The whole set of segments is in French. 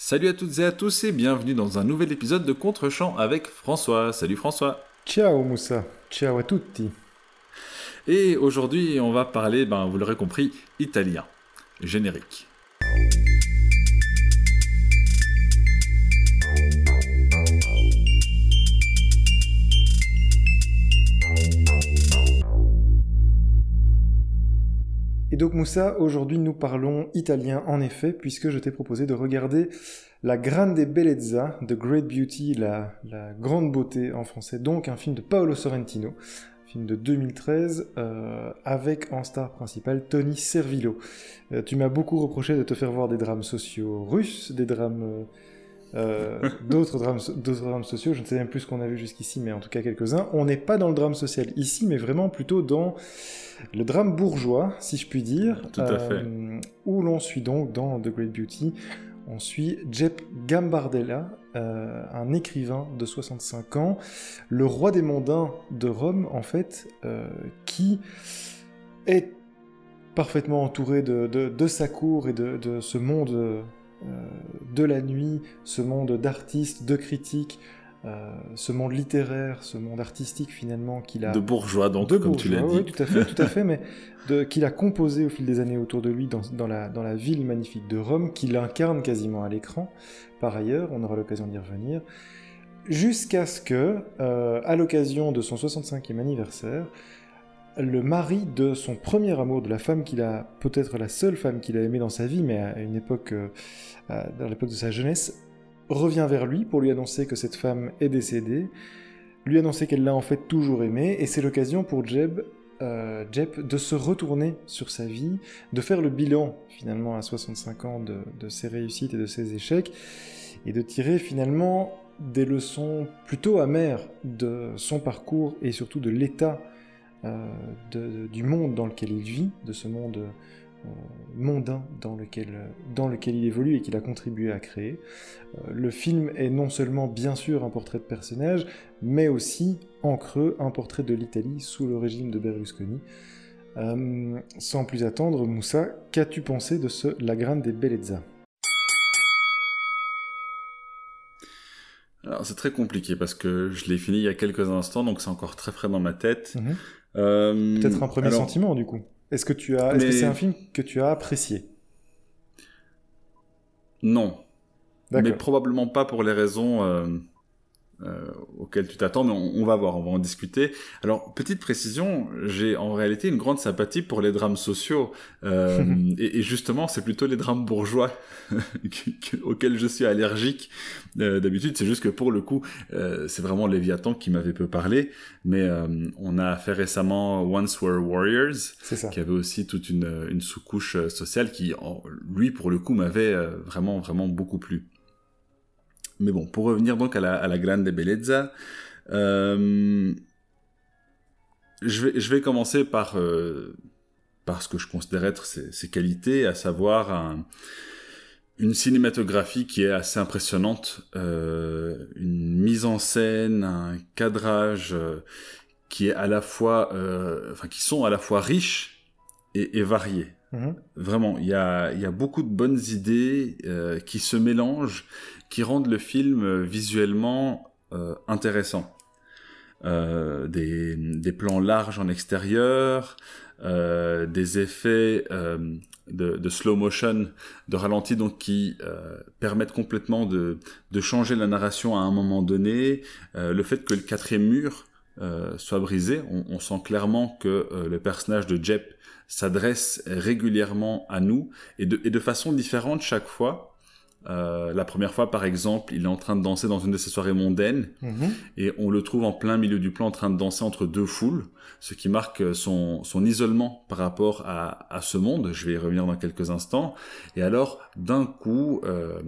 Salut à toutes et à tous et bienvenue dans un nouvel épisode de Contre-champ avec François. Salut François. Ciao Moussa. Ciao a tutti. Et aujourd'hui, on va parler, ben, vous l'aurez compris, italien. Générique. Donc Moussa, aujourd'hui nous parlons italien en effet, puisque je t'ai proposé de regarder La Grande Bellezza, The Great Beauty, la, grande beauté en français, donc un film de Paolo Sorrentino, film de 2013, euh, avec en star principale Tony Servillo. Euh, tu m'as beaucoup reproché de te faire voir des drames sociaux russes, des drames... euh, euh, d'autres drames, d'autres drames sociaux, je ne sais même plus ce qu'on a vu jusqu'ici, mais en tout cas quelques-uns. On n'est pas dans le drame social ici, mais vraiment plutôt dans le drame bourgeois, si je puis dire, Tout à fait. euh, où l'on suit donc dans The Great Beauty, on suit Jep Gambardella, euh, un écrivain de 65 ans, le roi des mondains de Rome, en fait, euh, qui est parfaitement entouré de, de- de sa cour et de, de ce monde de la nuit, ce monde d'artistes, de critiques, euh, ce monde littéraire, ce monde artistique finalement qu'il a De bourgeois, donc, de comme tu l'as dit. oui, tout à fait, tout à fait, mais qu'il a composé au fil des années autour de lui dans, dans la, dans la ville magnifique de Rome, qu'il incarne quasiment à l'écran. Par ailleurs, on aura l'occasion d'y revenir. Jusqu'à ce que, euh, à l'occasion de son 65e anniversaire, le mari de son premier amour, de la femme qu'il a, peut-être la seule femme qu'il a aimée dans sa vie, mais à une époque, euh, dans l'époque de sa jeunesse, revient vers lui pour lui annoncer que cette femme est décédée, lui annoncer qu'elle l'a en fait toujours aimé, et c'est l'occasion pour Jeb, euh, Jep de se retourner sur sa vie, de faire le bilan finalement à 65 ans de, ses réussites et de ses échecs, et de tirer finalement des leçons plutôt amères de son parcours et surtout de l'état de- du monde dans lequel il vit, de ce monde euh, mondain dans lequel, dans lequel il évolue et qu'il a contribué à créer. Euh, le film est non seulement bien sûr un portrait de personnage, mais aussi en creux un portrait de l'Italie sous le régime de Berlusconi. Euh, sans plus attendre, Moussa, qu'as-tu pensé de ce La Grande des Bellezza? Alors, c'est très compliqué parce que je l'ai fini il y a quelques instants, donc c'est encore très frais dans ma tête. Mhm. Euh, Peut-être un premier alors, sentiment du coup. Est-ce que tu as, est-ce que Mais- c'est un film que tu as apprécié? Non. Mais probablement pas pour les raisons euh, auxquelles tu t'attends, mais on, on va voir, on va en discuter. Alors, petite précision, j'ai en réalité une grande sympathie pour les drames sociaux. euh, et, et justement, c'est plutôt les drames bourgeois que- que- auxquels je suis allergique euh, d'habitude. C'est juste que pour le coup, euh, c'est vraiment Léviathan qui m'avait peu parlé. Mais euh, on a fait récemment Once Were Warriors, ça. qui avait aussi toute une, une sous-couche euh, sociale qui, en- lui, pour le coup, m'avait vraiment, vraiment beaucoup plu. Mais bon, pour revenir donc à la, Grande Bellezza, euh, je, vais, commencer par, euh, par ce que je considère être ses, qualités, à savoir un- une cinématographie qui est assez impressionnante, euh, une mise en scène, un cadrage qui est à la fois, enfin qui sont à la fois riches et variés. Mhm. Vraiment, il y a, beaucoup de bonnes idées euh, qui se mélangent, qui rendent le film euh, visuellement euh, intéressant. Des, plans larges en extérieur, des effets de, slow motion, de ralenti, donc qui permettent complètement de, changer la narration à un moment donné. Le fait que le quatrième mur soit brisé, on, on sent clairement que le personnage de Jep s'adresse régulièrement à nous et de, et de façon différente chaque fois. Euh, la première fois, par exemple, il est en train de danser dans une de ses soirées mondaines Mhm. et on le trouve en plein milieu du plan en train de danser entre deux foules, ce qui marque son, son isolement par rapport à, à ce monde. Je vais y revenir dans quelques instants. Et alors, d'un coup, euh,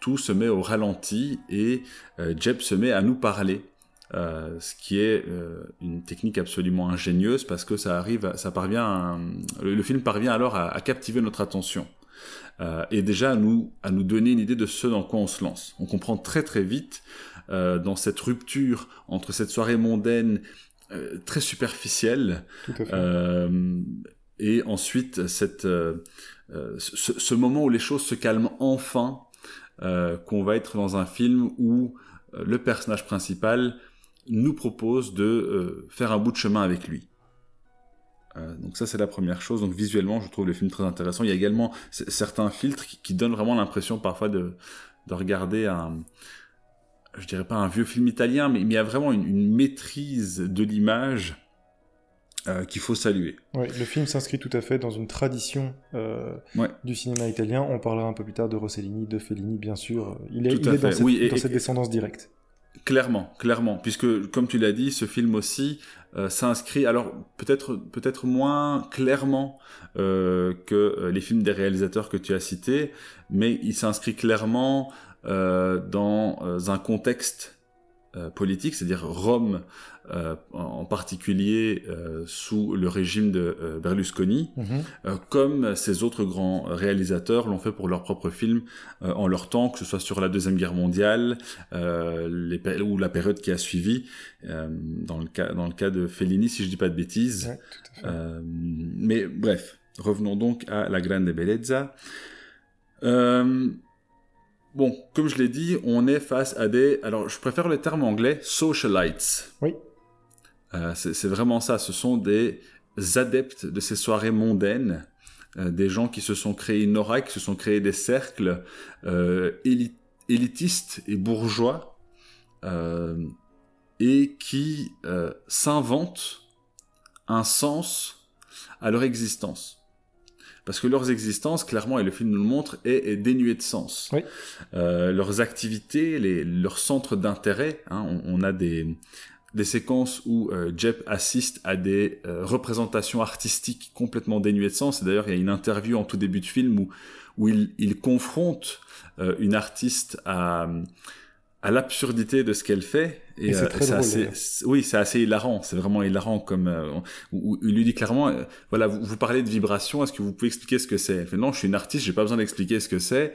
tout se met au ralenti et euh, Jeb se met à nous parler. Euh, ce qui est euh, une technique absolument ingénieuse parce que ça arrive, à- ça parvient, à- le, le film parvient alors à, à captiver notre attention euh, et déjà à nous à nous donner une idée de ce dans quoi on se lance. On comprend très très vite euh, dans cette rupture entre cette soirée mondaine euh, très superficielle et ensuite cette, ce, ce moment où les choses se calment enfin qu'on va être dans un film où le personnage principal nous propose de faire un bout de chemin avec lui. donc ça c'est la première chose. Donc visuellement je trouve le film très intéressant. Il y a également certains filtres qui, donnent vraiment l'impression parfois de, de regarder un, je dirais pas un vieux film italien, mais, il y a vraiment une, maîtrise de l'image euh, qu'il faut saluer. Oui, le film s'inscrit tout à fait dans une tradition euh, du cinéma italien. On parlera un peu plus tard de Rossellini, de Fellini, bien sûr. Il est, dans, cette, oui, dans cette descendance directe. Clairement, clairement, puisque comme tu l'as dit, ce film aussi euh, s'inscrit, alors peut-être moins clairement que les films des réalisateurs que tu as cités, mais il s'inscrit clairement euh, dans euh, un contexte euh, politique, c'est-à-dire Rome en particulier sous le régime de Berlusconi, mhm. comme ces autres grands réalisateurs l'ont fait pour leurs propres films en leur temps, que ce soit sur la Deuxième Guerre mondiale les, ou la période qui a suivi, dans, le cas, dans le cas de Fellini, si je dis pas de bêtises. mais bref, revenons donc à La Grande Bellezza. Euh, Bon, comme je l'ai dit, on est face à des... Alors, je préfère le terme anglais, socialites. Oui. Euh, c'est vraiment ça, ce sont des adeptes de ces soirées mondaines, euh, des gens qui se sont créés une aura, qui se sont créés des cercles euh, élitistes et bourgeois, et qui s'inventent un sens à leur existence parce que leurs existences, clairement, et le film nous le montre, est, est dénuée de sens. Oui. Euh, leurs activités, les, leurs centres d'intérêt, hein, on, on, a des, des séquences où euh, Jep assiste à des euh, représentations artistiques complètement dénuées de sens. Et d'ailleurs, il y a une interview en tout début de film où, où il, il confronte euh, une artiste à à l'absurdité de ce qu'elle fait. Et, c'est euh, très assez, oui, c'est assez hilarant. C'est vraiment hilarant comme où, il lui dit clairement, voilà, vous, vous, parlez de vibration. Est-ce que vous pouvez expliquer ce que c'est? Elle fait non, je suis une artiste, j'ai pas besoin d'expliquer ce que c'est.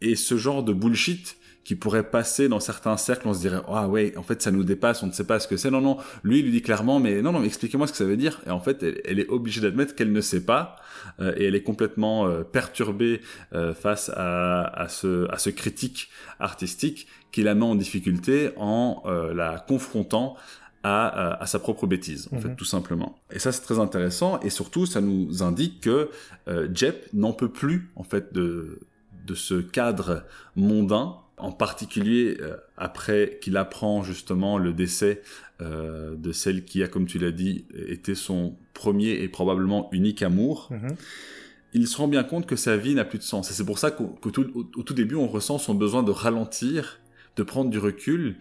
Et ce genre de bullshit qui pourrait passer dans certains cercles, on se dirait ah ouais, en fait ça nous dépasse, on ne sait pas ce que c'est. Non non, lui il lui dit clairement mais non non, expliquez-moi ce que ça veut dire. Et en fait elle, est obligée d'admettre qu'elle ne sait pas euh, et elle est complètement euh, perturbée euh, face à, à, ce à ce critique artistique qui la met en difficulté en la confrontant à, à, sa propre bêtise, en fait, mhm. tout simplement. Et ça, c'est très intéressant. Et surtout, ça nous indique que Jep n'en peut plus, en fait, de, de ce cadre mondain en particulier euh, après qu'il apprend justement le décès euh, de celle qui a, comme tu l'as dit, été son premier et probablement unique amour, mhm. il se rend bien compte que sa vie n'a plus de sens. Et c'est pour ça qu'au tout, début, on ressent son besoin de ralentir, de prendre du recul,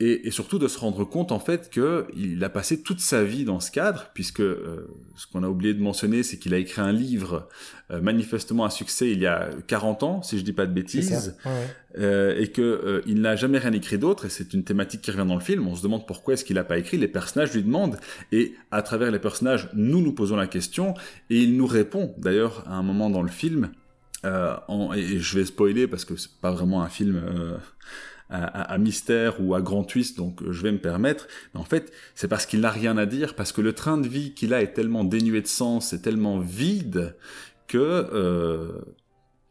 et, surtout de se rendre compte en fait qu'il a passé toute sa vie dans ce cadre, puisque euh, ce qu'on a oublié de mentionner, c'est qu'il a écrit un livre euh, manifestement un succès il y a 40 ans, si je dis pas de bêtises, euh, et que il n'a jamais rien écrit d'autre, et c'est une thématique qui revient dans le film. On se demande pourquoi est-ce qu'il n'a pas écrit. Les personnages lui demandent, et à travers les personnages, nous nous posons la question, et il nous répond. D'ailleurs, à un moment dans le film, en, et je vais spoiler parce que c'est pas vraiment un film à, mystère ou à grand twist, donc euh, je vais me permettre. Mais en fait, c'est parce qu'il n'a rien à dire, parce que le train de vie qu'il a est tellement dénué de sens, est tellement vide que euh,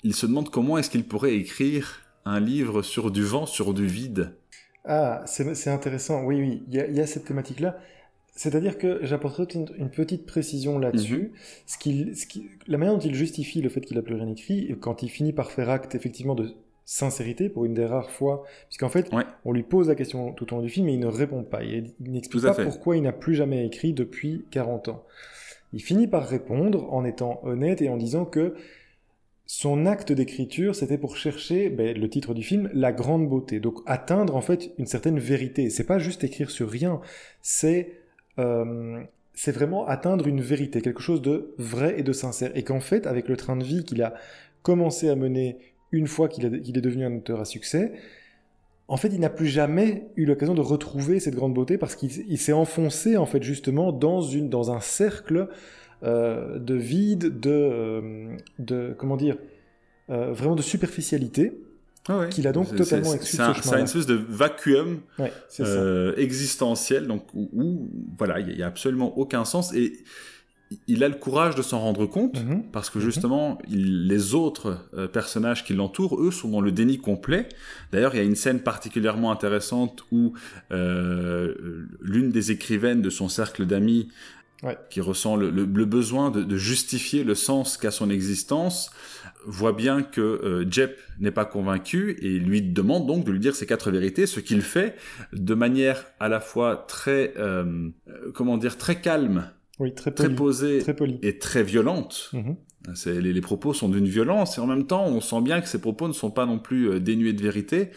il se demande comment est-ce qu'il pourrait écrire un livre sur du vent, sur du vide. Ah, c'est intéressant. Oui, oui, il y, a cette thématique-là. C'est-à-dire que j'apporterai une, petite précision là-dessus. Mhm. Ce, qui, la manière dont il justifie le fait qu'il a plus rien écrit, quand il finit par faire acte effectivement de sincérité pour une des rares fois, puisqu'en fait, on lui pose la question tout au long du film et il ne répond pas. Il, n'explique pas pourquoi il n'a plus jamais écrit depuis 40 ans. Il finit par répondre en étant honnête et en disant que son acte d'écriture, c'était pour chercher, ben, le titre du film, la grande beauté. Donc atteindre en fait une certaine vérité. C'est pas juste écrire sur rien, c'est euh, c'est vraiment atteindre une vérité, quelque chose de vrai et de sincère. Et qu'en fait, avec le train de vie qu'il a commencé à mener une fois qu'il est devenu un auteur à succès, en fait, il n'a plus jamais eu l'occasion de retrouver cette grande beauté parce qu'il s'est enfoncé, en fait, justement, dans, une, dans un cercle euh, de vide, de, euh, comment dire, vraiment de superficialité. Ah qu'il a donc totalement exclu C'est un, une espèce de vacuum existentiel, donc où, voilà, il n'y a, absolument aucun sens et il a le courage de s'en rendre compte, Mhm. parce que Mhm. justement, il- les autres euh, personnages qui l'entourent, eux, sont dans le déni complet. D'ailleurs, il y a une scène particulièrement intéressante où euh, l'une des écrivaines de son cercle d'amis, Ouais. qui ressent le, le- le besoin de, de justifier le sens qu'a son existence, voit bien que euh, Jep n'est pas convaincu et lui demande donc de lui dire ses quatre vérités, ce qu'il fait de manière à la fois très, euh, comment dire, très calme, Oui, très très poli. posée Très et très violente. Mhm. Les propos sont d'une violence et en même temps, on sent bien que ces propos ne sont pas non plus euh, dénués de vérité.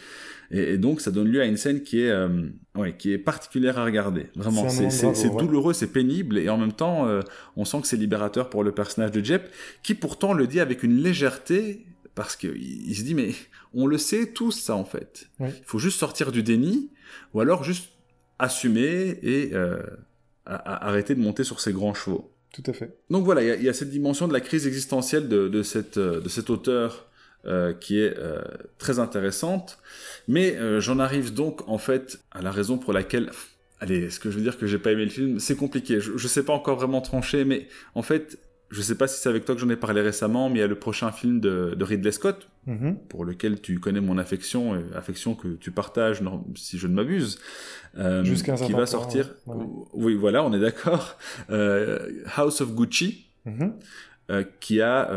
Et, et donc, ça donne lieu à une scène qui est, euh, ouais, qui est particulière à regarder. Vraiment, C'est ouais. douloureux, c'est pénible et en même temps, euh, on sent que c'est libérateur pour le personnage de Jep, qui pourtant le dit avec une légèreté parce qu'il il se dit mais on le sait tous ça en fait. Il faut juste sortir du déni ou alors juste assumer et euh, arrêter de monter sur ses grands chevaux. Tout à fait. Donc voilà, il y a- il y, a cette dimension de la crise existentielle de, de, cette, euh, de cet auteur euh, qui est euh, très intéressante. Mais euh, j'en arrive donc en fait à la raison pour laquelle... Allez, est-ce que je veux dire que j'ai pas aimé le film? C'est compliqué, je, je sais pas encore vraiment trancher, mais en fait, je sais pas si c'est avec toi que j'en ai parlé récemment, mais il y a le prochain film de, de Ridley Scott, Mhm. pour lequel tu connais mon affection, et affection que tu partages, non- si je ne m'abuse, euh, qui va sortir. ouais. Oui, voilà, on est d'accord. Euh, House of Gucci, Mhm. euh, qui a,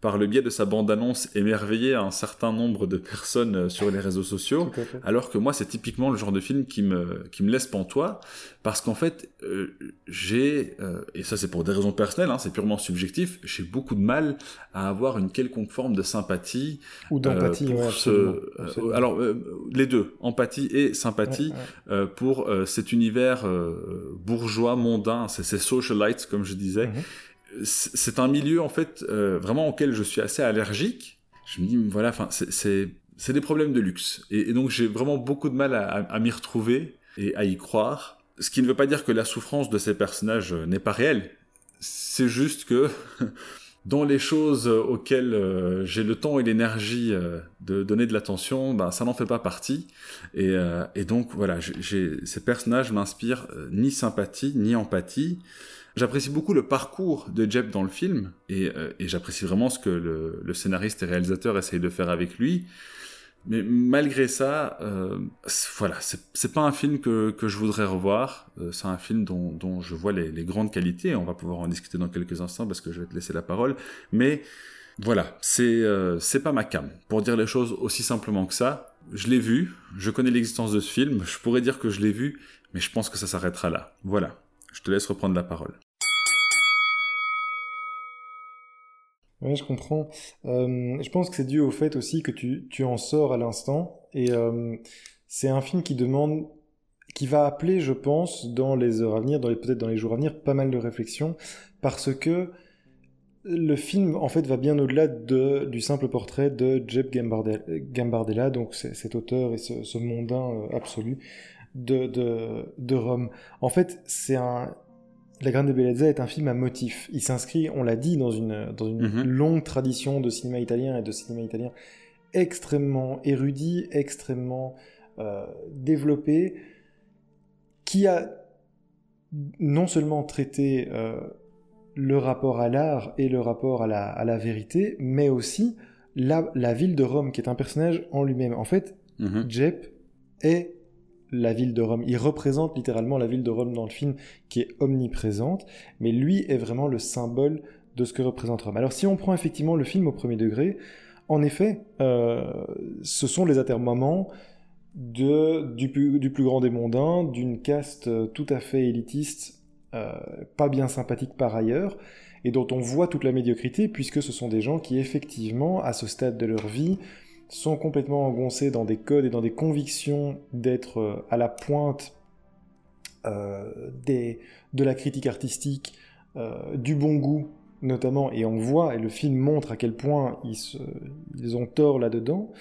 par le biais de sa bande-annonce, émerveillé un certain nombre de personnes euh, sur les réseaux sociaux. À. Alors que moi, c'est typiquement le genre de film qui me, qui me laisse pantois, parce qu'en fait, euh, j'ai, euh, et ça c'est pour des raisons personnelles, hein, c'est purement subjectif, j'ai beaucoup de mal à avoir une quelconque forme de sympathie. Ou d'empathie, euh, pour ouais, ce- absolument, absolument. alors, les deux, empathie et sympathie, Ouais, ouais. pour cet univers bourgeois, mondain, ces socialites, comme je disais. Mhm. C'est un milieu, en fait, euh, vraiment auquel je suis assez allergique. Je me dis, voilà, enfin, c'est- c'est des problèmes de luxe. Et, donc, j'ai vraiment beaucoup de mal à, m'y retrouver et à y croire. Ce qui ne veut pas dire que la souffrance de ces personnages euh, n'est pas réelle. C'est juste que dans les choses auxquelles euh, j'ai le temps et l'énergie de donner de l'attention, ben, ça n'en fait pas partie. Et, donc, voilà, ces personnages m'inspirent ni sympathie, ni empathie. J'apprécie beaucoup le parcours de Jeb dans le film, et, euh, j'apprécie vraiment ce que le, scénariste et réalisateur essayent de faire avec lui. Mais malgré ça, euh, voilà, c'est pas un film que, je voudrais revoir. Euh, c'est un film dont, je vois les, grandes qualités. On va pouvoir en discuter dans quelques instants parce que je vais te laisser la parole. Mais voilà, c'est euh, pas ma cam. Pour dire les choses aussi simplement que ça, je l'ai vu, je connais l'existence de ce film, je pourrais dire que je l'ai vu, mais je pense que ça s'arrêtera là. Voilà, je te laisse reprendre la parole. Oui, je comprends. Euh, je pense que c'est dû au fait aussi que tu, en sors à l'instant. Et euh, c'est un film qui demande, qui va appeler, je pense, dans les heures à venir, dans peut-être dans les jours à venir, pas mal de réflexions. Parce que le film, en fait, va bien au-delà de, du simple portrait de Jeb Gambardella, donc cet auteur et ce, ce mondain euh, absolu de, de, de Rome. En fait, c'est un, La Grande Bellezza est un film à motif. Il s'inscrit, on l'a dit, dans une, dans une Mhm. longue tradition de cinéma italien et de cinéma italien extrêmement érudit, extrêmement euh, développé, qui a non seulement traité euh, le rapport à l'art et le rapport à la, à la vérité, mais aussi la, la ville de Rome, qui est un personnage en lui-même. En fait, Mhm. Jep est la ville de Rome. Il représente littéralement la ville de Rome dans le film, qui est omniprésente, mais lui est vraiment le symbole de ce que représente Rome. Alors si on prend effectivement le film au premier degré, en effet, euh, ce sont les atermoiements de, du, plus, du plus grand des mondains, d'une caste euh, tout à fait élitiste, euh, pas bien sympathique par ailleurs, et dont on voit toute la médiocrité, puisque ce sont des gens qui effectivement, à ce stade de leur vie, sont complètement engoncés dans des codes et dans des convictions d'être euh, à la pointe euh, de la critique artistique, euh, du bon goût notamment, et on voit, et le film montre à quel point ils, ont tort là-dedans.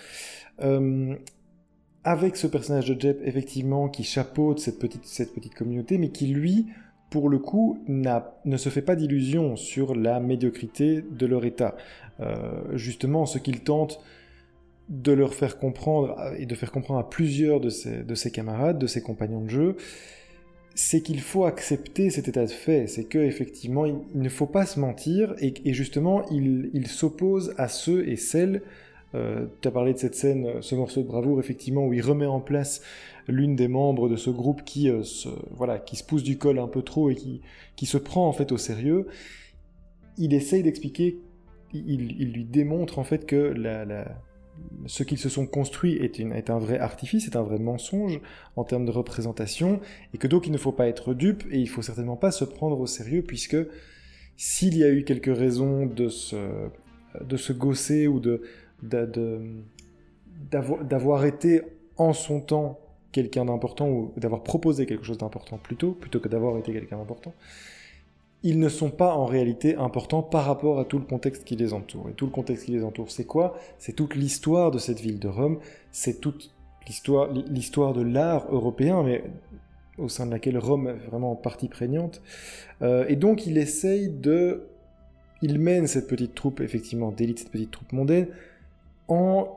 Avec ce personnage de Jep, effectivement, qui chapeaute cette petite, communauté, mais qui, lui, pour le coup, ne se fait pas d'illusions sur la médiocrité de leur état. Justement, ce qu'il tente de leur faire comprendre, et de faire comprendre à plusieurs de ses, de ses camarades, de ses compagnons de jeu, c'est qu'il faut accepter cet état de fait. C'est que effectivement, il, ne faut pas se mentir et, justement, il, s'oppose à ceux et celles. Euh, tu as parlé de cette scène, ce morceau de bravoure, effectivement, où il remet en place l'une des membres de ce groupe qui, euh, se, voilà, qui se pousse du col un peu trop et qui, qui se prend en fait au sérieux. Il essaye d'expliquer, il, lui démontre en fait que la, ce qu'ils se sont construits est, un vrai artifice, est un vrai mensonge en termes de représentation, et que donc il ne faut pas être dupe, et il faut certainement pas se prendre au sérieux, puisque s'il y a eu quelques raisons de se, de ou d'avoir été en son temps quelqu'un d'important, ou d'avoir proposé quelque chose d'important plutôt, plutôt que d'avoir été quelqu'un d'important, ils ne sont pas en réalité importants par rapport à tout le contexte qui les entoure. Et tout le contexte qui les entoure, c'est quoi? C'est toute l'histoire de cette ville de Rome, c'est toute l'histoire, de l'art européen, mais au sein de laquelle Rome est vraiment en partie prégnante. Euh, et donc il essaye de... Il mène cette petite troupe, effectivement, d'élite, cette petite troupe mondaine, en...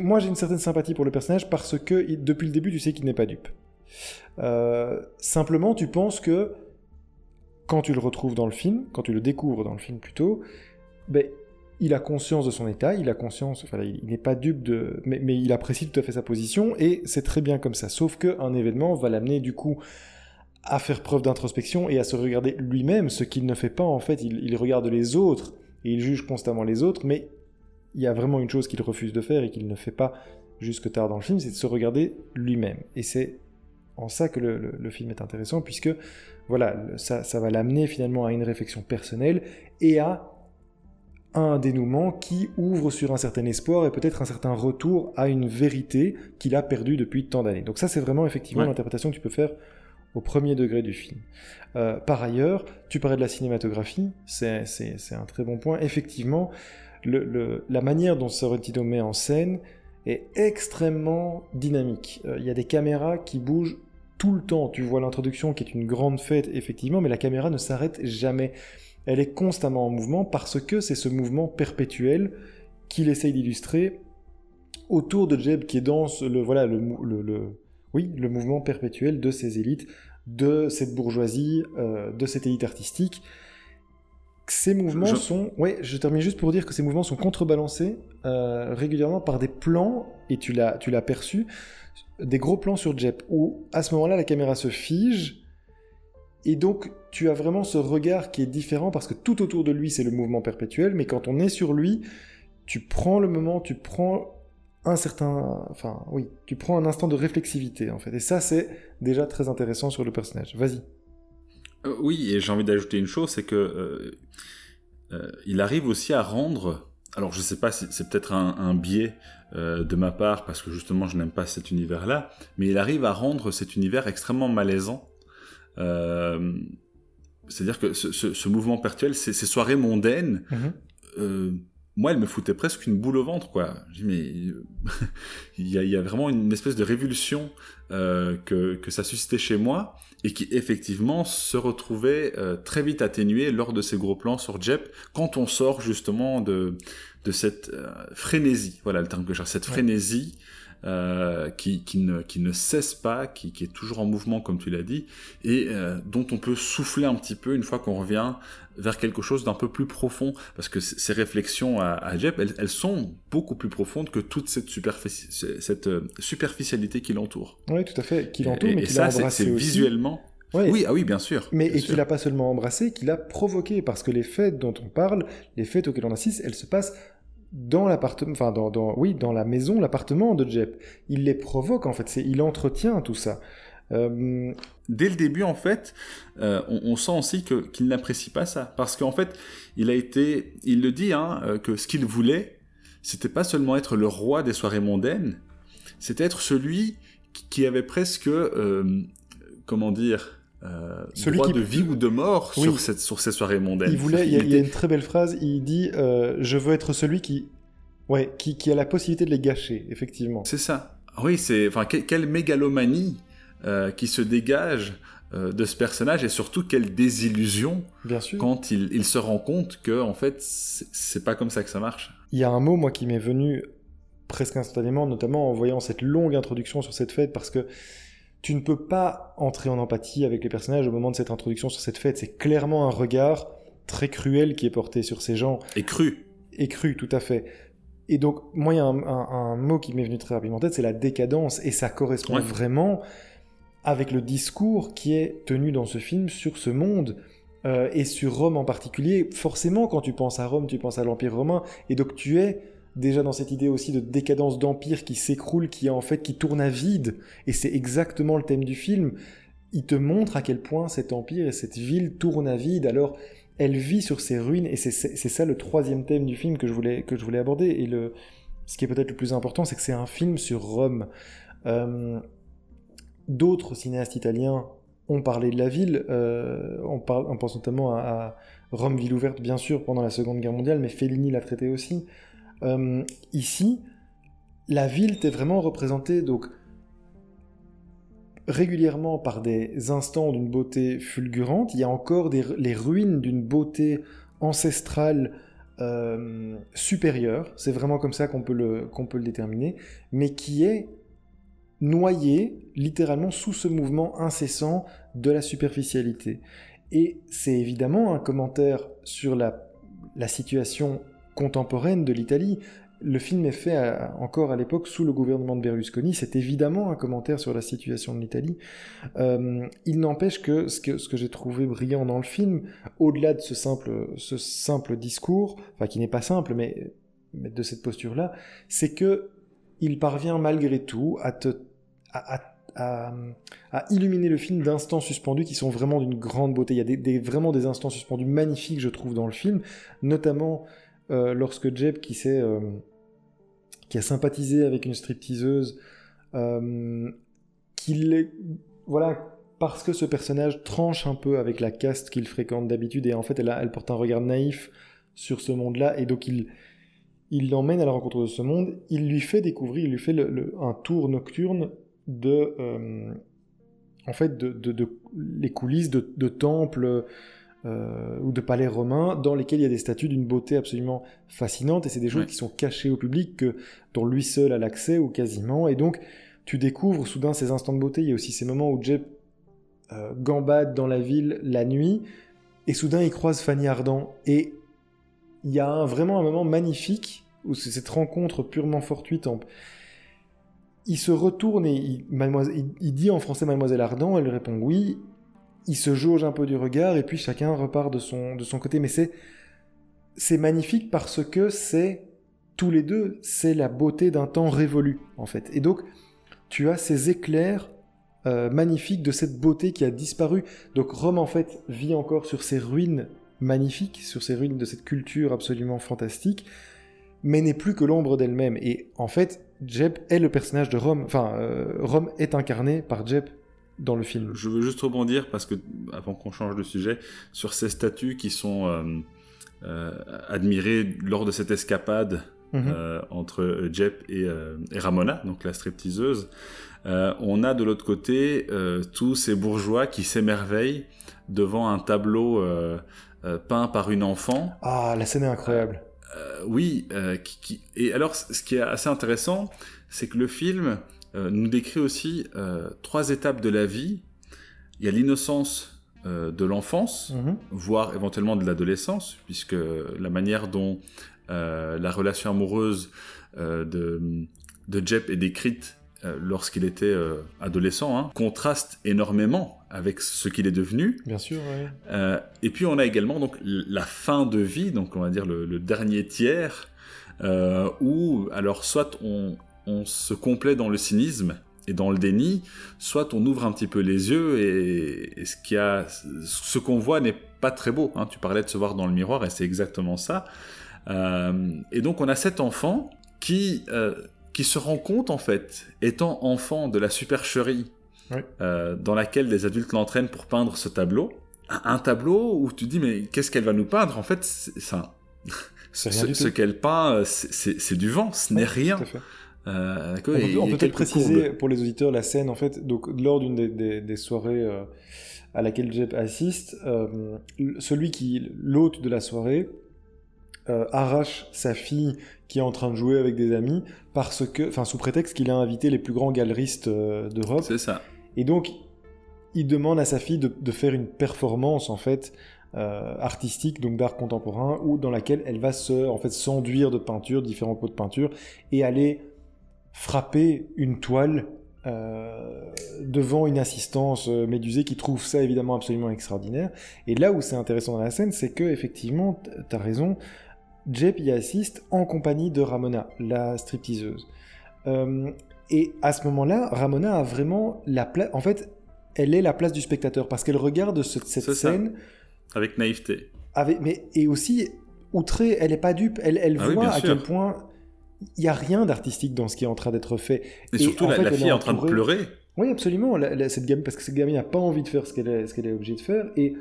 Moi j'ai une certaine sympathie pour le personnage parce que depuis le début tu sais qu'il n'est pas dupe. Euh, simplement, tu penses que quand tu le retrouves dans le film, quand tu le découvres dans le film plutôt, ben, il a conscience de son état, il a conscience, il, n'est pas dupe de, mais, mais, il apprécie tout à fait sa position et c'est très bien comme ça. Sauf qu'un événement va l'amener du coup à faire preuve d'introspection et à se regarder lui-même, ce qu'il ne fait pas en fait. Il, il, regarde les autres et il juge constamment les autres, mais il y a vraiment une chose qu'il refuse de faire et qu'il ne fait pas jusque tard dans le film, c'est de se regarder lui-même. Et c'est en ça que le, film est intéressant, puisque voilà, ça, va l'amener finalement à une réflexion personnelle et à un dénouement qui ouvre sur un certain espoir et peut-être un certain retour à une vérité qu'il a perdue depuis tant d'années. Donc ça, c'est vraiment effectivement l'interprétation que tu peux faire au premier degré du film. Euh, par ailleurs, tu parlais de la cinématographie, c'est un très bon point. Effectivement, la manière dont Sorrentino met en scène est extrêmement dynamique. Euh, il y a des caméras qui bougent tout le temps. Tu vois l'introduction qui est une grande fête, effectivement, mais la caméra ne s'arrête jamais. Elle est constamment en mouvement parce que c'est ce mouvement perpétuel qu'il essaye d'illustrer autour de Jeb qui est dans le, voilà, le, le, oui, le mouvement perpétuel de ces élites, de cette bourgeoisie, euh, de cette élite artistique. Ces mouvements sont, ouais, je termine juste pour dire que ces mouvements sont contrebalancés euh, régulièrement par des plans, et tu l'as perçu, des gros plans sur Jep, où à ce moment-là, la caméra se fige, et donc tu as vraiment ce regard qui est différent parce que tout autour de lui, c'est le mouvement perpétuel, mais quand on est sur lui, tu prends le moment, tu prends un certain, enfin oui, tu prends un instant de réflexivité en fait, et ça c'est déjà très intéressant sur le personnage. Vas-y. Euh, oui, et j'ai envie d'ajouter une chose, c'est que euh, euh, il arrive aussi à rendre alors je sais pas c'est peut-être un, biais euh, de ma part parce que justement je n'aime pas cet univers-là, mais il arrive à rendre cet univers extrêmement malaisant. Euh, c'est-à-dire que ce, mouvement perpétuel, ces, soirées mondaines, mhm. euh, moi, elle me foutait presque une boule au ventre, quoi. Je dis, mais il, y a, vraiment une espèce de révulsion que, que ça suscitait chez moi et qui effectivement se retrouvait euh, très vite atténué lors de ces gros plans sur Jep quand on sort justement de, de cette euh, frénésie, voilà le terme que cherche, cette frénésie euh, qui, qui, ne, qui ne cesse pas, qui, qui est toujours en mouvement comme tu l'as dit, et dont on peut souffler un petit peu une fois qu'on revient vers quelque chose d'un peu plus profond, parce que ces réflexions à, à Jep, elles, elles, sont beaucoup plus profondes que toute cette, cette superficialité qui l'entoure. Oui, tout à fait, qui l'entoure, mais qui ça, c'est visuellement... Oui, ah oui, bien sûr. Mais et qu'il n'a pas seulement embrassé, qu'il a provoqué, parce que les fêtes dont on parle, les fêtes auxquelles on assiste, elles se passent dans l'appartement, enfin dans, oui, dans la maison, l'appartement de Jep. Il les provoque en fait, c'est, il entretient tout ça. Euh, Dès le début, en fait, euh, on, sent aussi que, qu'il n'apprécie pas ça, parce qu'en fait, il a été, il le dit, hein, euh, que ce qu'il voulait, c'était pas seulement être le roi des soirées mondaines, c'était être celui qui avait presque, comment dire, euh, Celui droit qui... de vie ou de mort sur, cette, sur ces soirées mondaines. Il voulait, il y, a, une très belle phrase, il dit euh, Je veux être celui qui, ouais, qui, qui, a la possibilité de les gâcher, effectivement. C'est ça. Oui, c'est. Enfin, quelle mégalomanie euh, qui se dégage euh, de ce personnage et surtout quelle désillusion Bien sûr. quand il, il, se rend compte que, en fait, c'est pas comme ça que ça marche. Il y a un mot, moi, qui m'est venu presque instantanément, notamment en voyant cette longue introduction sur cette fête, parce que tu ne peux pas entrer en empathie avec les personnages au moment de cette introduction sur cette fête. C'est clairement un regard très cruel qui est porté sur ces gens. Et cru. Et cru, tout à fait. Et donc, moi, il y a un, mot qui m'est venu très rapidement en tête, c'est la décadence. Et ça correspond vraiment avec le discours qui est tenu dans ce film sur ce monde. Euh, et sur Rome en particulier. Forcément, quand tu penses à Rome, tu penses à l'Empire romain. Et donc, tu es déjà dans cette idée aussi de décadence d'empire qui s'écroule, qui en fait qui tourne à vide. Et c'est exactement le thème du film. Il te montre à quel point cet empire et cette ville tournent à vide. Alors, elle vit sur ses ruines, et c'est ça le troisième thème du film que je voulais, que je voulais aborder. Et le, ce qui est peut-être le plus important, c'est que c'est un film sur Rome. Euh, d'autres cinéastes italiens ont parlé de la ville. Euh, on, pense notamment à, Rome, ville ouverte, bien sûr, pendant la Seconde Guerre mondiale, mais Fellini l'a traité aussi. Euh, ici, la ville était vraiment représentée donc régulièrement par des instants d'une beauté fulgurante. Il y a encore les ruines d'une beauté ancestrale euh, supérieure. C'est vraiment comme ça qu'on peut, le, déterminer, mais qui est noyé littéralement sous ce mouvement incessant de la superficialité. Et c'est évidemment un commentaire sur la situation contemporaine de l'Italie. Le film est fait encore à l'époque sous le gouvernement de Berlusconi. C'est évidemment un commentaire sur la situation de l'Italie. Euh, il n'empêche que ce que, ce que j'ai trouvé brillant dans le film, au-delà de ce simple, ce simple discours, enfin qui n'est pas simple, mais, de cette posture-là, c'est que il parvient malgré tout à illuminer le film d'instants suspendus qui sont vraiment d'une grande beauté. Il y a vraiment des instants suspendus magnifiques, je trouve, dans le film, notamment euh, lorsque Jeb, qui, euh, qui a sympathisé avec une stripteaseuse, euh, voilà, parce que ce personnage tranche un peu avec la caste qu'il fréquente d'habitude, et en fait elle, elle, porte un regard naïf sur ce monde-là, et donc il il l'emmène à la rencontre de ce monde, il lui fait découvrir, il lui fait le, un tour nocturne de, en fait, de, de, de, les coulisses de, de temples euh, ou de palais romains dans lesquels il y a des statues d'une beauté absolument fascinante. Et c'est des choses qui sont cachées au public que dont lui seul a l'accès ou quasiment. Et donc tu découvres soudain ces instants de beauté. Il y a aussi ces moments où Jeb euh, gambade dans la ville la nuit et soudain il croise Fanny Ardant. Et il y a un, vraiment un moment magnifique où c'est cette rencontre purement fortuite il se retourne et il, il, il, dit en français Mademoiselle Ardant, elle lui répond oui, il se jauge un peu du regard et puis chacun repart de son, de son côté. Mais c'est, c'est magnifique parce que c'est, tous les deux, c'est la beauté d'un temps révolu, en fait. Et donc, tu as ces éclairs euh, magnifiques de cette beauté qui a disparu. Donc, Rome, en fait, vit encore sur ces ruines magnifiques, sur ces ruines de cette culture absolument fantastique, mais n'est plus que l'ombre d'elle-même. Et en fait, Jeb est le personnage de Rome. Enfin, euh, Rome est incarné par Jeb dans le film. Je veux juste rebondir parce que, avant qu'on change de sujet, sur ces statues qui sont euh, euh, admirées lors de cette escapade mhm. euh, entre Jep et, et, Ramona, donc la stripteaseuse. on a de l'autre côté tous ces bourgeois qui s'émerveillent devant un tableau peint par une enfant. Ah, la scène est incroyable. oui, qui, qui... et alors ce qui est assez intéressant, c'est que le film nous décrit aussi euh, trois étapes de la vie. Il y a l'innocence euh, de l'enfance, mhm. voire éventuellement de l'adolescence, puisque la manière dont la relation amoureuse de, de Jep est décrite lorsqu'il était adolescent, hein, contraste énormément avec ce qu'il est devenu. Bien sûr. et puis on a également donc la fin de vie, donc on va dire le, le dernier tiers, où alors soit on, on se complaît dans le cynisme et dans le déni, soit on ouvre un petit peu les yeux et, ce qui a, ce qu'on voit n'est pas très beau. Hein. Tu parlais de se voir dans le miroir et c'est exactement ça. Euh, et donc on a cet enfant qui euh, qui se rend compte en fait, étant enfant de la supercherie euh, dans laquelle des adultes l'entraînent pour peindre ce tableau, un, tableau où tu dis mais qu'est-ce qu'elle va nous peindre? En fait, ça. Ce, ce qu'elle peint, c'est du vent, ce n'est rien. Euh, on peut, peut être préciser pour les auditeurs la scène en fait. Donc lors d'une des, des, soirées euh, à laquelle Jeb assiste, euh, celui qui l'hôte de la soirée arrache sa fille qui est en train de jouer avec des amis parce que, enfin sous prétexte qu'il a invité les plus grands galeristes d'Europe. C'est ça. Et donc, il demande à sa fille de, faire une performance, en fait, euh, artistique, donc d'art contemporain, ou dans laquelle elle va se, en fait, s'enduire de peinture, différents pots de peinture, et aller frapper une toile euh, devant une assistance euh, médusée qui trouve ça évidemment absolument extraordinaire. Et là où c'est intéressant dans la scène, c'est que effectivement, t'as raison, Jep y assiste en compagnie de Ramona, la stripteaseuse. Euh, et à ce moment-là, Ramona a vraiment la place. En fait, elle est la place du spectateur parce qu'elle regarde cette scène. Avec naïveté. Avec, mais, et aussi, outrée, elle n'est pas dupe. Elle, elle ah voit à quel point il n'y a rien d'artistique dans ce qui est en train d'être fait. Et, surtout, la, fille est en train de pleurer. Oui, absolument. cette gamme, parce que cette gamine n'a pas envie de faire ce qu'elle est, est obligée de faire. Et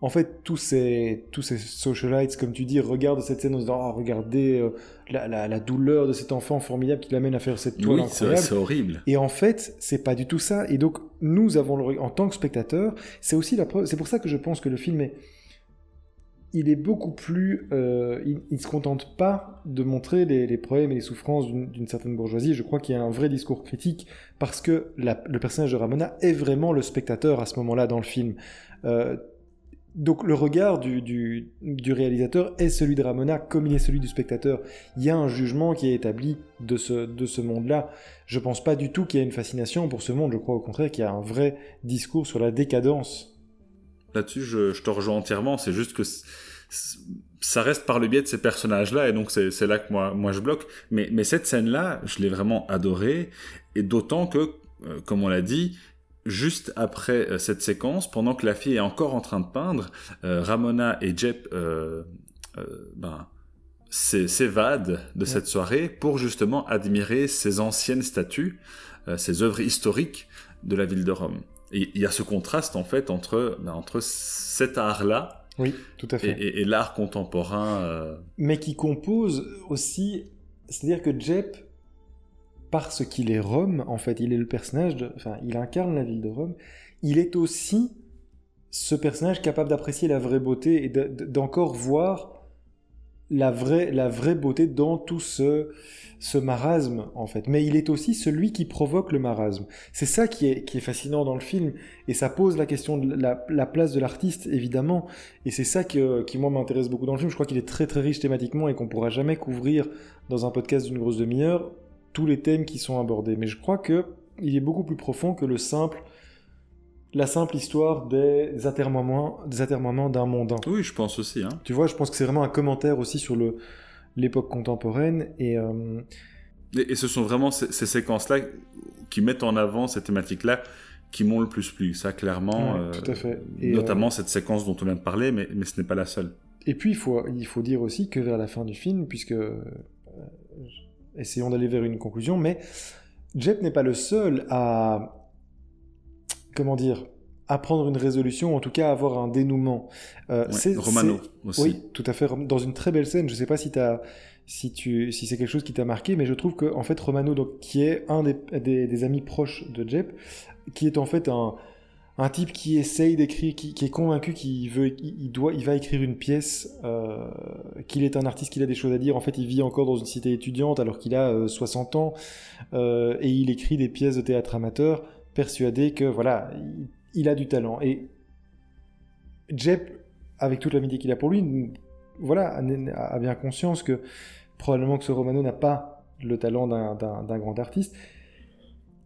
en fait, tous ces, tous ces socialites, comme tu dis, regardent cette scène en se disant oh, regardez euh, la, douleur de cet enfant formidable qui l'amène à faire cette toile oui, C'est horrible. Et en fait, c'est pas du tout ça. Et donc, nous avons, le, en tant que spectateurs, c'est aussi la preuve. C'est pour ça que je pense que le film est il est beaucoup plus. Euh, il, ne se contente pas de montrer les, problèmes et les souffrances d'une certaine bourgeoisie. Je crois qu'il y a un vrai discours critique parce que le personnage de Ramona est vraiment le spectateur à ce moment-là dans le film. Euh, donc le regard du, réalisateur est celui de Ramona comme il est celui du spectateur. Il y a un jugement qui est établi de ce, de ce monde-là. Je pense pas du tout qu'il y a une fascination pour ce monde. Je crois au contraire qu'il y a un vrai discours sur la décadence Là-dessus, je, te rejoins entièrement. C'est juste que ça reste par le biais de ces personnages-là, et donc c'est là que moi, moi je bloque. Mais, mais cette scène-là, je l'ai vraiment adorée, et d'autant que, euh, comme on l'a dit, juste après euh, cette séquence, pendant que la fille est encore en train de peindre, euh, Ramona et Jep ben, s'évadent de cette soirée pour justement admirer ces anciennes statues, ces œuvres historiques de la ville de Rome. Et il y a ce contraste en fait entre, ben, entre cet art-là oui, tout à fait. et, l'art contemporain. Euh, Mais qui compose aussi, c'est-à-dire que Jep, parce qu'il est Rome, en fait, il est le personnage, de... enfin, il incarne la ville de Rome, il est aussi ce personnage capable d'apprécier la vraie beauté et d'encore voir la vraie, la vraie beauté dans tout ce, ce marasme, en fait. Mais il est aussi celui qui provoque le marasme. C'est ça qui est, qui est fascinant dans le film, et ça pose la question de la, place de l'artiste, évidemment. Et c'est ça qui, moi, m'intéresse beaucoup dans le film. Je crois qu'il est très, très riche thématiquement et qu'on pourra jamais couvrir dans un podcast d'une grosse demi-heure tous les thèmes qui sont abordés. Mais je crois que il est beaucoup plus profond que le simple la simple histoire des atermoiements des atermoiements d'un mondain. Oui, je pense aussi. Hein. Tu vois, je pense que c'est vraiment un commentaire aussi sur le l'époque contemporaine euh, et, et, ce sont vraiment ces, séquences-là qui mettent en avant ces thématiques-là qui m'ont le plus plu. Ça, clairement. Euh, tout à fait. notamment euh, cette séquence dont on vient de parler, mais, mais ce n'est pas la seule. Et puis, il faut, il faut dire aussi que vers la fin du film, puisque. essayons d'aller vers une conclusion, mais Jep n'est pas le seul à comment dire, apprendre une résolution, en tout cas avoir un dénouement. Euh, c'est Romano aussi. Oui, tout à fait. Dans une très belle scène, je ne sais pas si, si, tu, si c'est quelque chose qui t'a marqué, mais je trouve que en fait Romano, donc, qui est un des, des, amis proches de Jep, qui est en fait un, un type qui essaye d'écrire, qui, qui, est convaincu qu'il veut, il, doit, il va écrire une pièce, euh, qu'il est un artiste, qu'il a des choses à dire. En fait, il vit encore dans une cité étudiante alors qu'il a 60 euh, ans euh, et il écrit des pièces de théâtre amateur persuadé que voilà, il, a du talent. Et Jep, avec toute l'amitié qu'il a pour lui, voilà, a, bien conscience que probablement que ce Romano n'a pas le talent d'un grand artiste.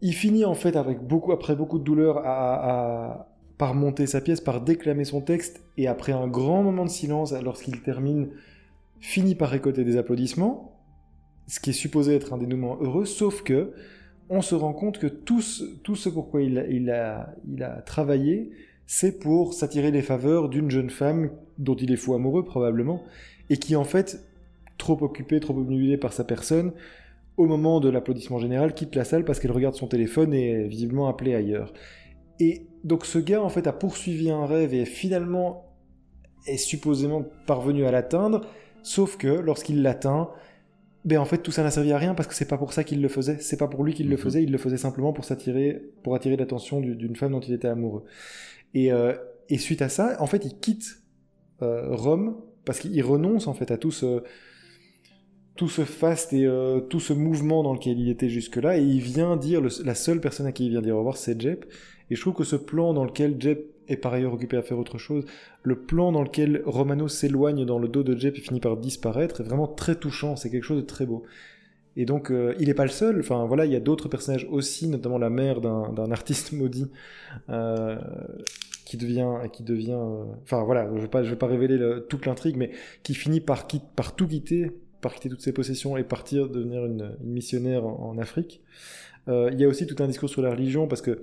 Il finit en fait avec beaucoup, après beaucoup de douleur à, par monter sa pièce, par déclamer son texte, et après un grand moment de silence, lorsqu'il termine, finit par récolter des applaudissements, ce qui est supposé être un dénouement heureux, sauf que on se rend compte que tout ce, tout ce pourquoi il, a travaillé, c'est pour s'attirer les faveurs d'une jeune femme dont il est fou amoureux probablement, et qui en fait, trop occupée, trop obnubilée par sa personne, au moment de l'applaudissement général, quitte la salle parce qu'elle regarde son téléphone et est visiblement appelée ailleurs. Et donc ce gars en fait a poursuivi un rêve et finalement est supposément parvenu à l'atteindre, sauf que lorsqu'il l'atteint, ben en fait tout ça n'a servi à rien parce que c'est pas pour ça qu'il le faisait, c'est pas pour lui qu'il le mhm. faisait, il le faisait simplement pour s'attirer, pour attirer l'attention d'une femme dont il était amoureux. Et, euh, et, suite à ça, en fait, il quitte euh, Rome parce qu'il renonce en fait à tout ce tout ce faste et euh, tout ce mouvement dans lequel il était jusque-là, et il vient dire, la seule personne à qui il vient dire au revoir, c'est Jep. Et je trouve que ce plan dans lequel Jep est par ailleurs occupé à faire autre chose, le plan dans lequel Romano s'éloigne dans le dos de Jep et finit par disparaître, est vraiment très touchant, c'est quelque chose de très beau. Et donc, euh, il n'est pas le seul. Enfin, voilà, il y a d'autres personnages aussi, notamment la mère d'un artiste maudit euh, qui devient, qui devient. euh, Enfin, voilà, je vais pas, vais pas révéler le- toute l'intrigue, mais qui finit par, quitte- par tout quitter, par quitter toutes ses possessions et partir devenir une, missionnaire en, Afrique. Il y a aussi tout un discours sur la religion parce que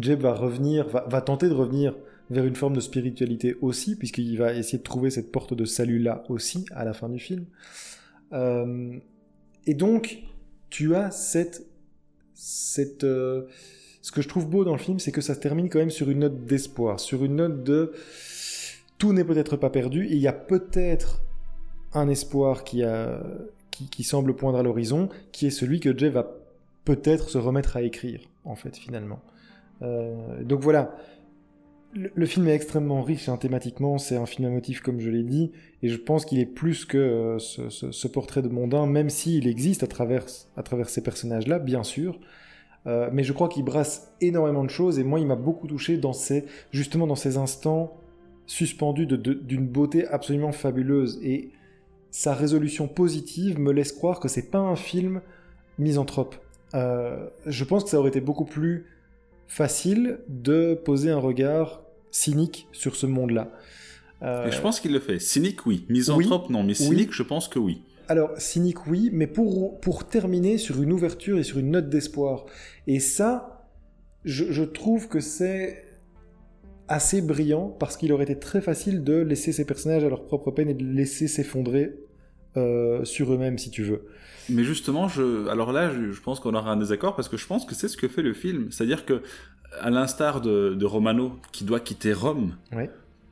Jeb va revenir, va, tenter de revenir vers une forme de spiritualité aussi, puisqu'il va essayer de trouver cette porte de salut là aussi à la fin du film. Euh, et donc, tu as cette. cette euh, ce que je trouve beau dans le film, c'est que ça se termine quand même sur une note d'espoir, sur une note de. Tout n'est peut-être pas perdu, il y a peut-être un espoir qui, a, qui, semble poindre à l'horizon, qui est celui que Jay va peut-être se remettre à écrire, en fait, finalement. Euh, donc voilà, le, film est extrêmement riche hein, thématiquement, c'est un film à motif comme je l'ai dit, et je pense qu'il est plus que euh, ce, portrait de mondain, même s'il existe à travers, à travers ces personnages-là, bien sûr. Euh, mais je crois qu'il brasse énormément de choses, et moi il m'a beaucoup touché dans ces, justement dans ces instants suspendus d'une beauté absolument fabuleuse. Et sa résolution positive me laisse croire que c'est pas un film misanthrope. Je pense que ça aurait été beaucoup plus facile de poser un regard cynique sur ce monde-là. Euh, Et je pense qu'il le fait. Cynique, oui. Misanthrope, non. Mais cynique, je pense que oui. alors, cynique, oui, mais pour, pour terminer sur une ouverture et sur une note d'espoir. Et ça, je, je trouve que c'est assez brillant parce qu'il aurait été très facile de laisser ces personnages à leur propre peine et de les laisser s'effondrer euh, sur eux-mêmes, si tu veux. Mais justement, je... alors là, je, je pense qu'on aura un désaccord parce que je pense que c'est ce que fait le film. C'est-à-dire que, à l'instar de, de Romano, qui doit quitter Rome Ouais.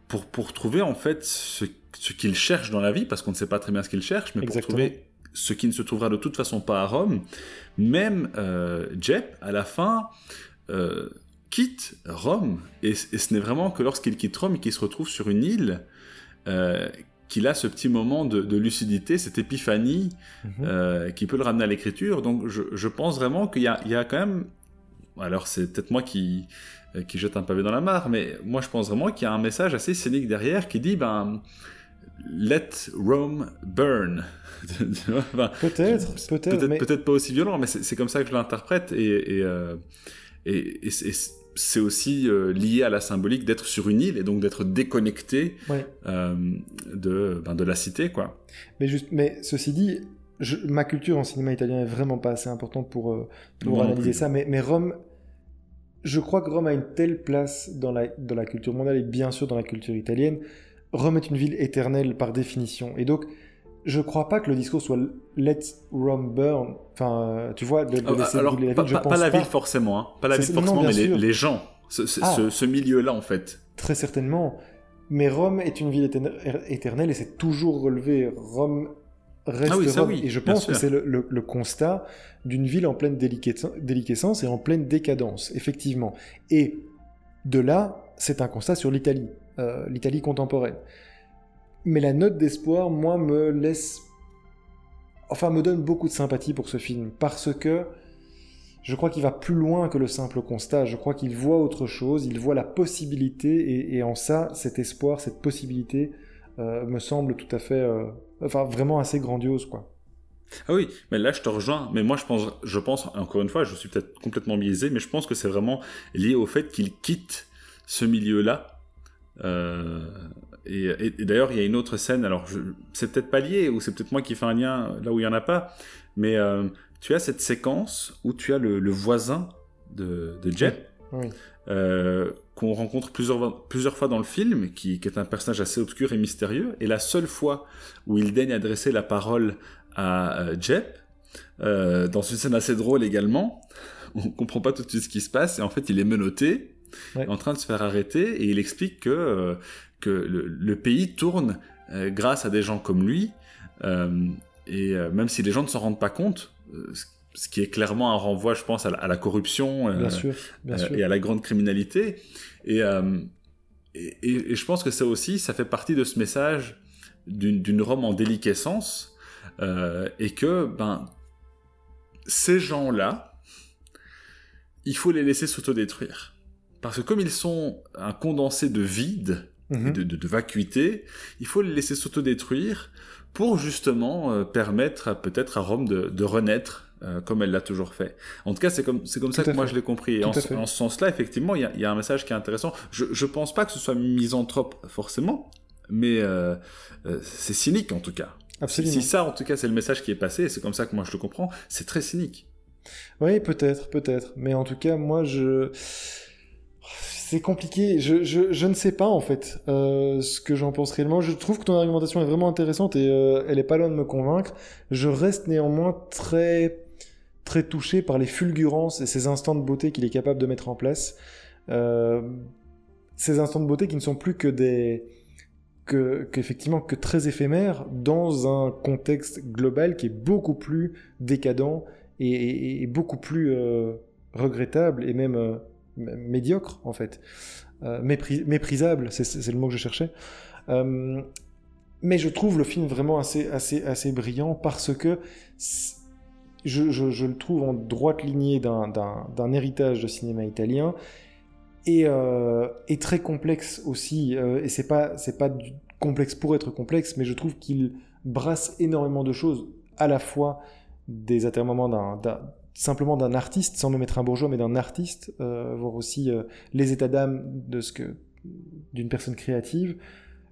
pour, pour trouver en fait ce, ce qu'il cherche dans la vie, parce qu'on ne sait pas très bien ce qu'il cherche, mais Exactement. pour trouver ce qui ne se trouvera de toute façon pas à Rome, même euh, Jep, à la fin, euh, quitte Rome. Et, et ce n'est vraiment que lorsqu'il quitte Rome qu'il se retrouve sur une île. euh, qu'il a ce petit moment de, de lucidité, cette épiphanie Mhm. euh, qui peut le ramener à l'écriture. Donc je, je pense vraiment qu'il y a, il y a quand même... Alors c'est peut-être moi qui, euh, qui jette un pavé dans la mare, mais moi je pense vraiment qu'il y a un message assez cynique derrière qui dit, ben, let Rome burn. Enfin, Peut-être, peut-être, peut-être mais pas aussi violent, mais c'est c'est comme ça que je l'interprète. Et, et, euh, et- et c'est aussi euh, lié à la symbolique d'être sur une île et donc d'être déconnecté Ouais. euh, de, ben, de la cité, quoi. Mais, juste, mais ceci dit, je- ma culture en cinéma italien est vraiment pas assez importante pour, euh, pour non analyser ça. Mais, mais Rome, je crois que Rome a une telle place dans la, dans la culture mondiale et bien sûr dans la culture italienne. Rome est une ville éternelle par définition. Et donc, je crois pas que le discours soit Let Rome burn. Enfin, tu vois, de, de laisser Alors, brûler la pas, ville, je pas- pense pas la ville forcément, hein. pas la ville forcément, mais les, gens, ce, ce- Ah. ce- ce milieu-là en fait. Très certainement. Mais Rome est une ville éterne- éternelle et c'est toujours relevé. Rome reste Ah oui, ça Rome. oui, et je pense que c'est le, le- le constat d'une ville en pleine déliquescence déliquescence et en pleine décadence, effectivement. Et de là, c'est un constat sur l'Italie, euh, l'Italie contemporaine. Mais la note d'espoir, moi, me laisse... Enfin, me donne beaucoup de sympathie pour ce film, parce que je crois qu'il va plus loin que le simple constat. Je crois qu'il voit autre chose, il voit la possibilité, et, en ça, cet espoir, cette possibilité, euh, me semble tout à fait, euh, enfin, vraiment assez grandiose, quoi. Ah oui, mais là je te rejoins. Mais moi je pense, je pense encore une fois, je suis peut-être complètement biaisé, mais je pense que c'est vraiment lié au fait qu'il quitte ce milieu-là. Euh, et et- et d'ailleurs, il y a une autre scène. Alors, c'est peut-être pas lié, ou c'est peut-être moi qui fais un lien là où il y en a pas. Mais euh, tu as cette séquence où tu as le, le voisin de, de. Oui. euh, qu'on rencontre plusieurs, plusieurs fois dans le film, qui, qui est un personnage assez obscur et mystérieux. Et la seule fois où il daigne adresser la parole à euh, Jep, euh, dans une scène assez drôle également, on comprend pas tout de suite ce qui se passe, et en fait il est menotté, Ouais. en train de se faire arrêter, et il explique que, euh, que le, le pays tourne euh, grâce à des gens comme lui, euh, et euh, même si les gens ne s'en rendent pas compte, ce- qui est clairement un renvoi, je pense, à la, à la corruption, Bien sûr, bien sûr. et à la grande criminalité. Et, et, et- et je pense que ça aussi, ça fait partie de ce message d'une d'une Rome en déliquescence, et que ben ces gens-là, il faut les laisser s'autodétruire. Parce que comme ils sont un condensé de vide, Mhm. de, de, de vacuité, il faut les laisser s'autodétruire pour justement euh, permettre peut-être à Rome de, de renaître euh, comme elle l'a toujours fait. En tout cas, c'est comme, c'est comme ça que moi je l'ai compris. Et en, ce- fait. en ce sens-là, effectivement, il y a, il y a un message qui est intéressant. Je, je pense pas que ce soit misanthrope forcément, mais euh, c'est cynique en tout cas. Absolument. Si ça, en tout cas, c'est le message qui est passé, et c'est comme ça que moi je le comprends, c'est très cynique. Oui, peut-être, peut-être. Mais en tout cas, moi, je... C'est compliqué. Je, je, je ne sais pas, en fait, euh, ce que j'en pense réellement. Je trouve que ton argumentation est vraiment intéressante et euh, elle est pas loin de me convaincre. Je reste néanmoins très, très touché par les fulgurances et ces instants de beauté qu'il est capable de mettre en place. Euh, ces instants de beauté qui ne sont plus que des... Que, qu'effectivement que très éphémères dans un contexte global qui est beaucoup plus décadent et, beaucoup plus regrettable et même médiocre en fait, Euh, mépris- méprisable, c'est- le mot que je cherchais. Euh, mais je trouve le film vraiment assez, assez, assez brillant parce que je, le trouve en droite lignée d'un- héritage de cinéma italien et, euh, très complexe aussi. euh, et c'est pas pas complexe pour être complexe, mais je trouve qu'il brasse énormément de choses, à la fois des atermoiements d'un- simplement d'un artiste, sans me mettre un bourgeois, mais d'un artiste, euh, voir aussi euh, les états d'âme de ce que d'une personne créative,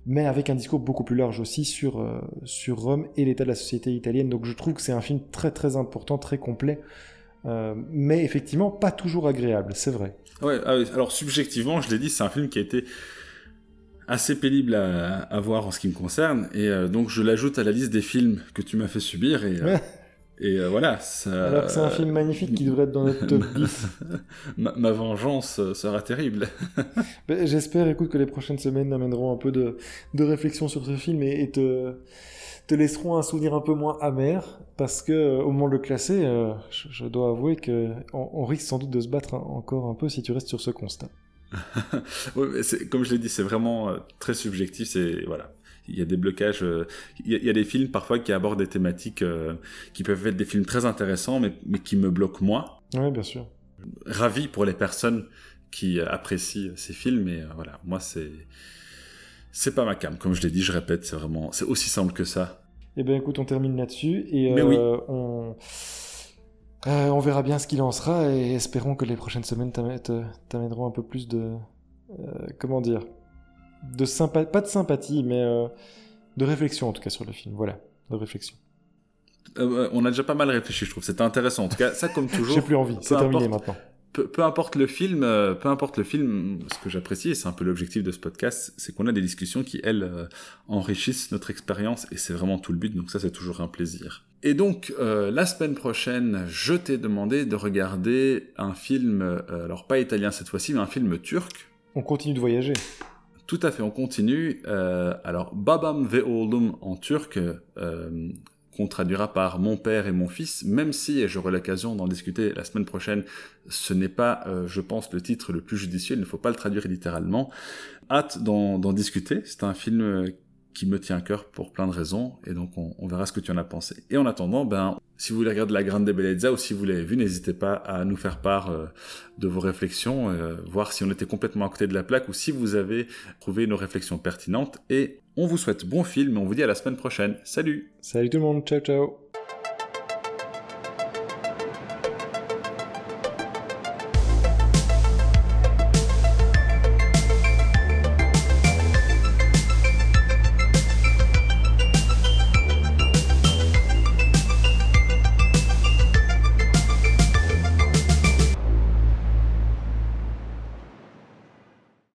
mais avec un discours beaucoup plus large aussi sur euh, sur Rome et l'état de la société italienne. Donc je trouve que c'est un film très très important, très complet. mais effectivement pas toujours agréable, c'est vrai. Ouais, ah alors subjectivement, je l'ai dit, c'est un film qui a été assez pénible à, à voir en ce qui me concerne, et donc je l'ajoute à la liste des films que tu m'as fait subir, et, Ouais. et euh, voilà. Ça, Alors que c'est un film magnifique qui devrait être dans notre top 10. ma, ma vengeance euh, sera terrible. Ben, J'espère, écoute, que les prochaines semaines amèneront un peu de, de réflexion sur ce film et, et te, te laisseront un souvenir un peu moins amer, parce que euh, au moment de le classer, euh, je, je dois avouer que on, on risque sans doute de se battre encore un peu si tu restes sur ce constat. Ouais, comme je l'ai dit, c'est vraiment très subjectif. C'est voilà, il y a des blocages. euh, Il y, a- il y a des films parfois qui abordent des thématiques euh, qui peuvent être des films très intéressants, mais, mais qui me bloquent moi. Oui, bien sûr. Ravi pour les personnes qui euh, apprécient ces films, mais voilà, moi c'est c'est pas ma cam. Comme je l'ai dit, je répète, c'est vraiment c'est aussi simple que ça. Eh bien, écoute, on termine là-dessus et Mais oui. on, euh, on verra bien ce qu'il en sera et espérons que les prochaines semaines t'amèneront un peu plus de. euh, comment dire de sympa Pas de sympathie, mais euh, de réflexion en tout cas sur le film. Voilà, de réflexion. Euh, on a déjà pas mal réfléchi, je trouve. C'était intéressant. En tout cas, ça comme toujours. J'ai plus envie, c'est terminé importe. maintenant. peu, peu importe le film, euh, peu importe le film, ce que j'apprécie, et c'est un peu l'objectif de ce podcast, c'est qu'on a des discussions qui, elles, enrichissent notre expérience, et c'est vraiment tout le but, donc ça c'est toujours un plaisir. Et donc, euh, la semaine prochaine, je t'ai demandé de regarder un film, euh, alors pas italien cette fois-ci, mais un film turc. On continue de voyager. Tout à fait, on continue. Euh, alors, Babam ve oğlum en turc, euh, qu'on traduira par mon père et mon fils, même si, et j'aurai l'occasion d'en discuter la semaine prochaine, ce n'est pas, euh, je pense, le titre le plus judicieux, il ne faut pas le traduire littéralement. Hâte d'en discuter, c'est un film qui me tient à cœur pour plein de raisons, et donc on, verra ce que tu en as pensé. Et en attendant, ben, si vous voulez regarder La Grande Bellezza, ou si vous l'avez vu, n'hésitez pas à nous faire part euh, de vos réflexions, euh, voir si on était complètement à côté de la plaque, ou si vous avez trouvé nos réflexions pertinentes, et on vous souhaite bon film, et on vous dit à la semaine prochaine. Salut Salut tout le monde, ciao ciao